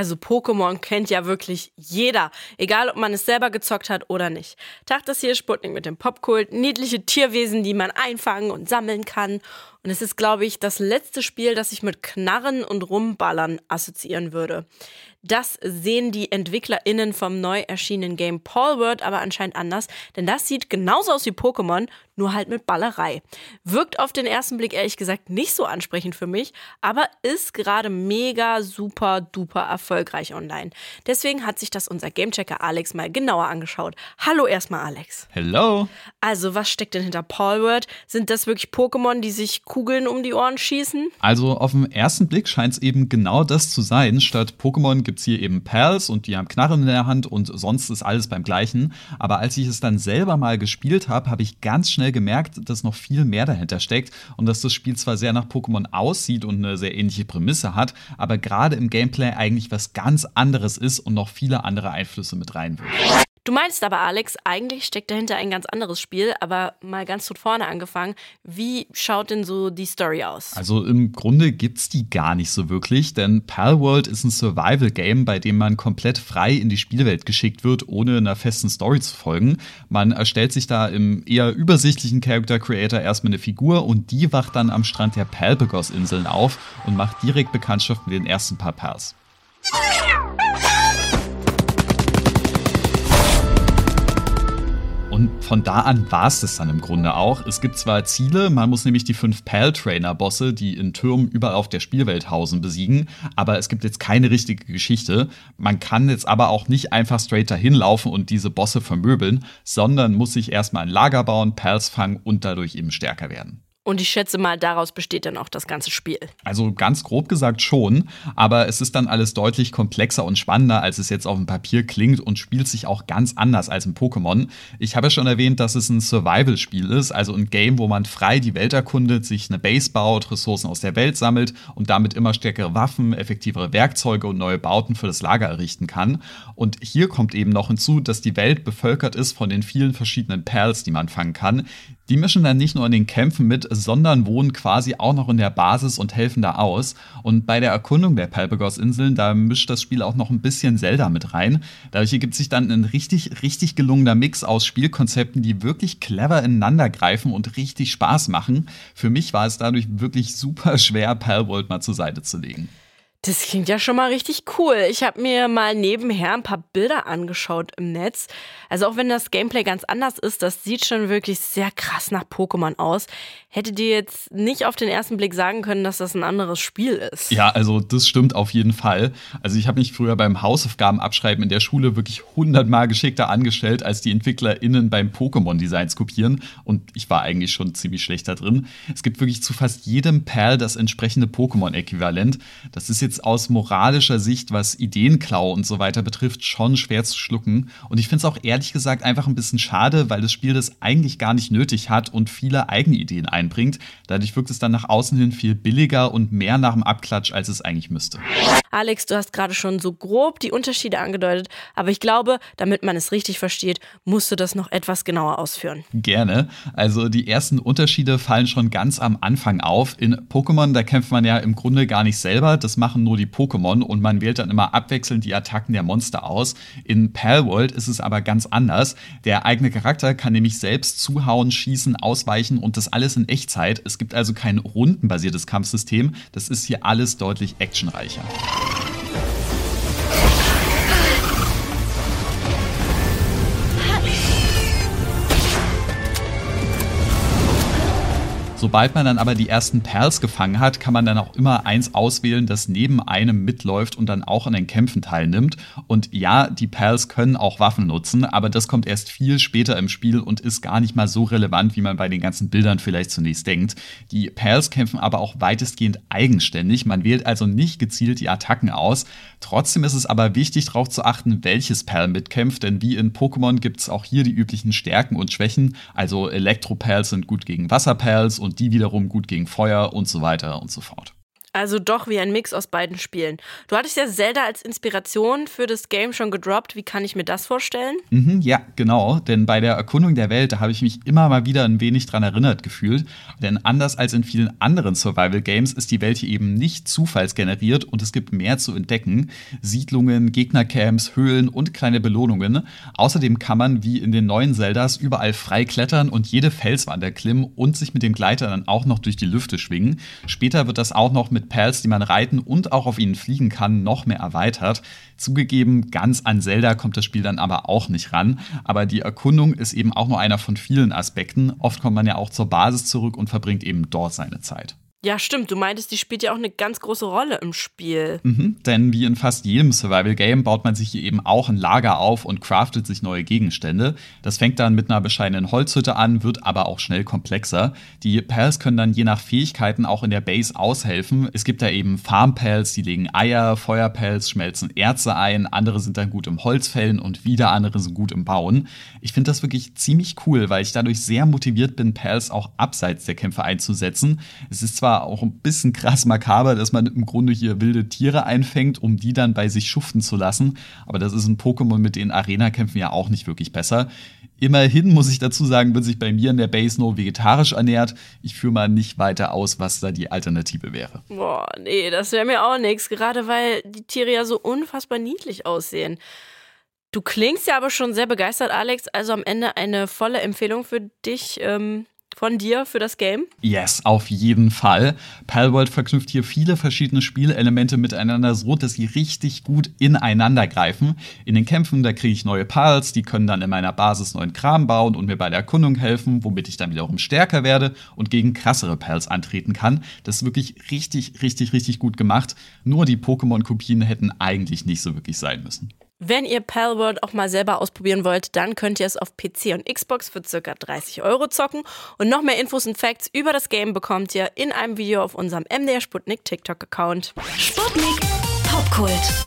Also Pokémon kennt ja wirklich jeder, egal ob man es selber gezockt hat oder nicht. Tag das hier Sputnik mit dem Popkult, niedliche Tierwesen, die man einfangen und sammeln kann. Und es ist, glaube ich, das letzte Spiel, das ich mit Knarren und Rumballern assoziieren würde. Das sehen die EntwicklerInnen vom neu erschienenen Game Palworld aber anscheinend anders, denn das sieht genauso aus wie Pokémon, nur halt mit Ballerei. Wirkt auf den ersten Blick ehrlich gesagt nicht so ansprechend für mich, aber ist gerade mega super duper erfolgreich online. Deswegen hat sich das unser Gamechecker Alex mal genauer angeschaut. Hallo erstmal Alex. Hello. Also, was steckt denn hinter Palworld? Sind das wirklich Pokémon, die sich Kugeln um die Ohren schießen? Also, auf den ersten Blick scheint es eben genau das zu sein. Statt Pokémon gibt es hier eben Pals und die haben Knarren in der Hand und sonst ist alles beim gleichen. Aber als ich es dann selber mal gespielt habe, habe ich ganz schnell gemerkt, dass noch viel mehr dahinter steckt und dass das Spiel zwar sehr nach Pokémon aussieht und eine sehr ähnliche Prämisse hat, aber gerade im Gameplay eigentlich was ganz anderes ist und noch viele andere Einflüsse mit reinwirkt. Du meinst aber, Alex, eigentlich steckt dahinter ein ganz anderes Spiel, aber mal ganz von vorne angefangen. Wie schaut denn so die Story aus? Also im Grunde gibt's die gar nicht so wirklich, denn Palworld ist ein Survival-Game, bei dem man komplett frei in die Spielwelt geschickt wird, ohne einer festen Story zu folgen. Man erstellt sich da im eher übersichtlichen Character Creator erstmal eine Figur und die wacht dann am Strand der Palpagos-Inseln auf und macht direkt Bekanntschaft mit den ersten paar Pals. Von da an war es das dann im Grunde auch. Es gibt zwar Ziele, man muss nämlich die fünf Pal-Trainer-Bosse, die in Türmen überall auf der Spielwelt hausen, besiegen, aber es gibt jetzt keine richtige Geschichte. Man kann jetzt aber auch nicht einfach straight dahin laufen und diese Bosse vermöbeln, sondern muss sich erstmal ein Lager bauen, Pals fangen und dadurch eben stärker werden. Und ich schätze mal, daraus besteht dann auch das ganze Spiel. Also ganz grob gesagt schon, aber es ist dann alles deutlich komplexer und spannender, als es jetzt auf dem Papier klingt und spielt sich auch ganz anders als im Pokémon. Ich habe ja schon erwähnt, dass es ein Survival-Spiel ist, also ein Game, wo man frei die Welt erkundet, sich eine Base baut, Ressourcen aus der Welt sammelt und damit immer stärkere Waffen, effektivere Werkzeuge und neue Bauten für das Lager errichten kann. Und hier kommt eben noch hinzu, dass die Welt bevölkert ist von den vielen verschiedenen Pals, die man fangen kann. Die mischen dann nicht nur in den Kämpfen mit, sondern wohnen quasi auch noch in der Basis und helfen da aus. Und bei der Erkundung der Palpagos-Inseln, da mischt das Spiel auch noch ein bisschen Zelda mit rein. Dadurch ergibt sich dann ein richtig, richtig gelungener Mix aus Spielkonzepten, die wirklich clever ineinander greifen und richtig Spaß machen. Für mich war es dadurch wirklich super schwer, Palworld mal zur Seite zu legen. Das klingt ja schon mal richtig cool. Ich habe mir mal nebenher ein paar Bilder angeschaut im Netz. Also auch wenn das Gameplay ganz anders ist, das sieht schon wirklich sehr krass nach Pokémon aus. Hättet ihr jetzt nicht auf den ersten Blick sagen können, dass das ein anderes Spiel ist? Ja, also das stimmt auf jeden Fall. Also ich habe mich früher beim Hausaufgaben abschreiben in der Schule wirklich hundertmal geschickter angestellt, als die EntwicklerInnen beim Pokémon-Designs kopieren. Und ich war eigentlich schon ziemlich schlecht da drin. Es gibt wirklich zu fast jedem Perl das entsprechende Pokémon-Äquivalent. Das ist jetzt jetzt aus moralischer Sicht, was Ideenklau und so weiter betrifft, schon schwer zu schlucken. Und ich finde es auch ehrlich gesagt einfach ein bisschen schade, weil das Spiel das eigentlich gar nicht nötig hat und viele eigene Ideen einbringt. Dadurch wirkt es dann nach außen hin viel billiger und mehr nach dem Abklatsch, als es eigentlich müsste. Alex, du hast gerade schon so grob die Unterschiede angedeutet, aber ich glaube, damit man es richtig versteht, musst du das noch etwas genauer ausführen. Gerne. Also die ersten Unterschiede fallen schon ganz am Anfang auf. In Pokémon, da kämpft man ja im Grunde gar nicht selber. Das machen nur die Pokémon und man wählt dann immer abwechselnd die Attacken der Monster aus. In Palworld ist es aber ganz anders. Der eigene Charakter kann nämlich selbst zuhauen, schießen, ausweichen und das alles in Echtzeit. Es gibt also kein rundenbasiertes Kampfsystem. Das ist hier alles deutlich actionreicher. Sobald man dann aber die ersten Perls gefangen hat, kann man dann auch immer eins auswählen, das neben einem mitläuft und dann auch an den Kämpfen teilnimmt. Und ja, die Perls können auch Waffen nutzen, aber das kommt erst viel später im Spiel und ist gar nicht mal so relevant, wie man bei den ganzen Bildern vielleicht zunächst denkt. Die Perls kämpfen aber auch weitestgehend eigenständig. Man wählt also nicht gezielt die Attacken aus. Trotzdem ist es aber wichtig, darauf zu achten, welches Perl mitkämpft, denn wie in Pokémon gibt es auch hier die üblichen Stärken und Schwächen. Also Elektro-Perls sind gut gegen Wasserperls und und die wiederum gut gegen Feuer und so weiter und so fort. Also doch wie ein Mix aus beiden Spielen. Du hattest ja Zelda als Inspiration für das Game schon gedroppt. Wie kann ich mir das vorstellen? Mhm, ja, genau. Denn bei der Erkundung der Welt, da habe ich mich immer mal wieder ein wenig dran erinnert gefühlt. Denn anders als in vielen anderen Survival-Games ist die Welt hier eben nicht zufallsgeneriert und es gibt mehr zu entdecken. Siedlungen, Gegnercamps, Höhlen und kleine Belohnungen. Außerdem kann man, wie in den neuen Zeldas, überall frei klettern und jede Felswand erklimmen und sich mit dem Gleiter dann auch noch durch die Lüfte schwingen. Später wird das auch noch mit mit Pals, die man reiten und auch auf ihnen fliegen kann, noch mehr erweitert. Zugegeben, ganz an Zelda kommt das Spiel dann aber auch nicht ran. Aber die Erkundung ist eben auch nur einer von vielen Aspekten. Oft kommt man ja auch zur Basis zurück und verbringt eben dort seine Zeit. Ja, stimmt. Du meintest, die spielt ja auch eine ganz große Rolle im Spiel. Mhm, denn wie in fast jedem Survival-Game baut man sich hier eben auch ein Lager auf und craftet sich neue Gegenstände. Das fängt dann mit einer bescheidenen Holzhütte an, wird aber auch schnell komplexer. Die Pals können dann je nach Fähigkeiten auch in der Base aushelfen. Es gibt da eben Farm-Pals, die legen Eier, Feuer-Pals schmelzen Erze ein, andere sind dann gut im Holzfällen und wieder andere sind gut im Bauen. Ich finde das wirklich ziemlich cool, weil ich dadurch sehr motiviert bin, Pals auch abseits der Kämpfe einzusetzen. Es ist zwar zwar auch ein bisschen krass makaber, dass man im Grunde hier wilde Tiere einfängt, um die dann bei sich schuften zu lassen. Aber das ist ein Pokémon mit den Arena-Kämpfen ja auch nicht wirklich besser. Immerhin muss ich dazu sagen, wird sich bei mir in der Base nur vegetarisch ernährt. Ich führe mal nicht weiter aus, was da die Alternative wäre. Boah, nee, das wäre mir auch nichts. Gerade weil die Tiere ja so unfassbar niedlich aussehen. Du klingst ja aber schon sehr begeistert, Alex. Also am Ende eine volle Empfehlung für dich. Ähm, von dir für das Game? Yes, auf jeden Fall. Palworld verknüpft hier viele verschiedene Spielelemente miteinander, so dass sie richtig gut ineinander greifen. In den Kämpfen, da kriege ich neue Pals, die können dann in meiner Basis neuen Kram bauen und mir bei der Erkundung helfen, womit ich dann wiederum stärker werde und gegen krassere Pals antreten kann. Das ist wirklich richtig, richtig, richtig gut gemacht. Nur die Pokémon-Kopien hätten eigentlich nicht so wirklich sein müssen. Wenn ihr Palworld auch mal selber ausprobieren wollt, dann könnt ihr es auf PC und Xbox für ca. 30 Euro zocken. Und noch mehr Infos und Facts über das Game bekommt ihr in einem Video auf unserem MDR Sputnik TikTok-Account. Sputnik Popkult.